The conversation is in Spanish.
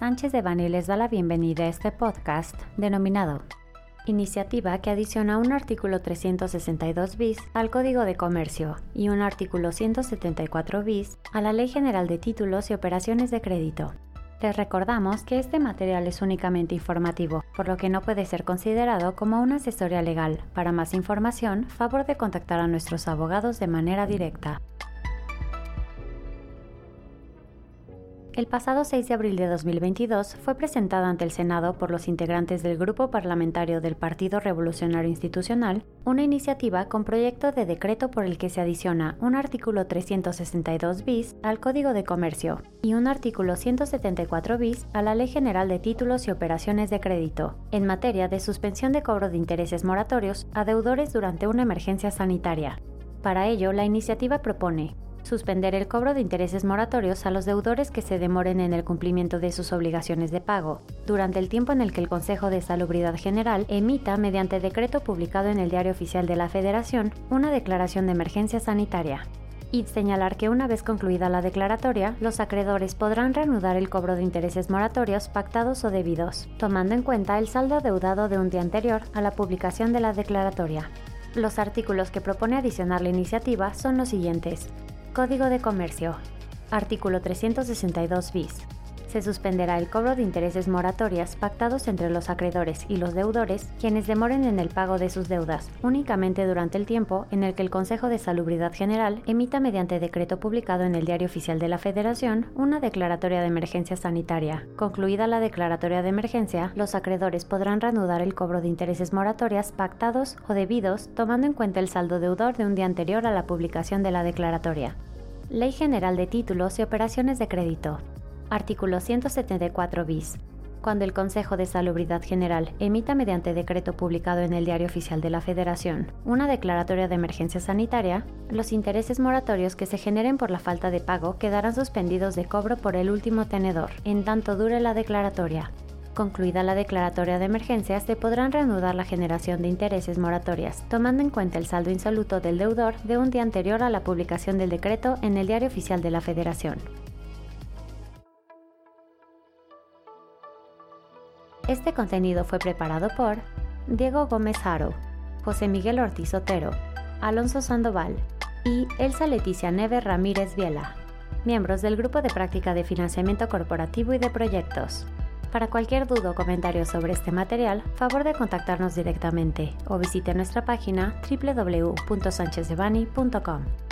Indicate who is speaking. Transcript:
Speaker 1: Sánchez de Bani les da la bienvenida a este podcast denominado Iniciativa que adiciona un artículo 362 bis al Código de Comercio y un artículo 174 bis a la Ley General de Títulos y Operaciones de Crédito. Les recordamos que este material es únicamente informativo, por lo que no puede ser considerado como una asesoría legal. Para más información, favor de contactar a nuestros abogados de manera directa. El pasado 6 de abril de 2022 fue presentada ante el Senado por los integrantes del Grupo Parlamentario del Partido Revolucionario Institucional una iniciativa con proyecto de decreto por el que se adiciona un artículo 362 bis al Código de Comercio y un artículo 174 bis a la Ley General de Títulos y Operaciones de Crédito, en materia de suspensión de cobro de intereses moratorios a deudores durante una emergencia sanitaria. Para ello, la iniciativa propone suspender el cobro de intereses moratorios a los deudores que se demoren en el cumplimiento de sus obligaciones de pago, durante el tiempo en el que el Consejo de Salubridad General emita, mediante decreto publicado en el Diario Oficial de la Federación, una declaración de emergencia sanitaria. Y señalar que una vez concluida la declaratoria, los acreedores podrán reanudar el cobro de intereses moratorios pactados o debidos, tomando en cuenta el saldo deudado de un día anterior a la publicación de la declaratoria. Los artículos que propone adicionar la iniciativa son los siguientes. Código de Comercio. Artículo 362 bis. Se suspenderá el cobro de intereses moratorias pactados entre los acreedores y los deudores, quienes demoren en el pago de sus deudas, únicamente durante el tiempo en el que el Consejo de Salubridad General emita mediante decreto publicado en el Diario Oficial de la Federación una declaratoria de emergencia sanitaria. Concluida la declaratoria de emergencia, los acreedores podrán reanudar el cobro de intereses moratorias pactados o debidos, tomando en cuenta el saldo deudor de un día anterior a la publicación de la declaratoria. Ley General de Títulos y Operaciones de Crédito. Artículo 174 bis. Cuando el Consejo de Salubridad General emita mediante decreto publicado en el Diario Oficial de la Federación una declaratoria de emergencia sanitaria, los intereses moratorios que se generen por la falta de pago quedarán suspendidos de cobro por el último tenedor, en tanto dure la declaratoria. Concluida la declaratoria de emergencia, se podrán reanudar la generación de intereses moratorias, tomando en cuenta el saldo insoluto del deudor de un día anterior a la publicación del decreto en el Diario Oficial de la Federación. Este contenido fue preparado por Diego Gómez Haro, José Miguel Ortiz Otero, Alonso Sandoval y Elsa Leticia Neve Ramírez Viela, miembros del Grupo de Práctica de Financiamiento Corporativo y de Proyectos. Para cualquier duda o comentario sobre este material, favor de contactarnos directamente o visite nuestra página www.sanchezdevani.com.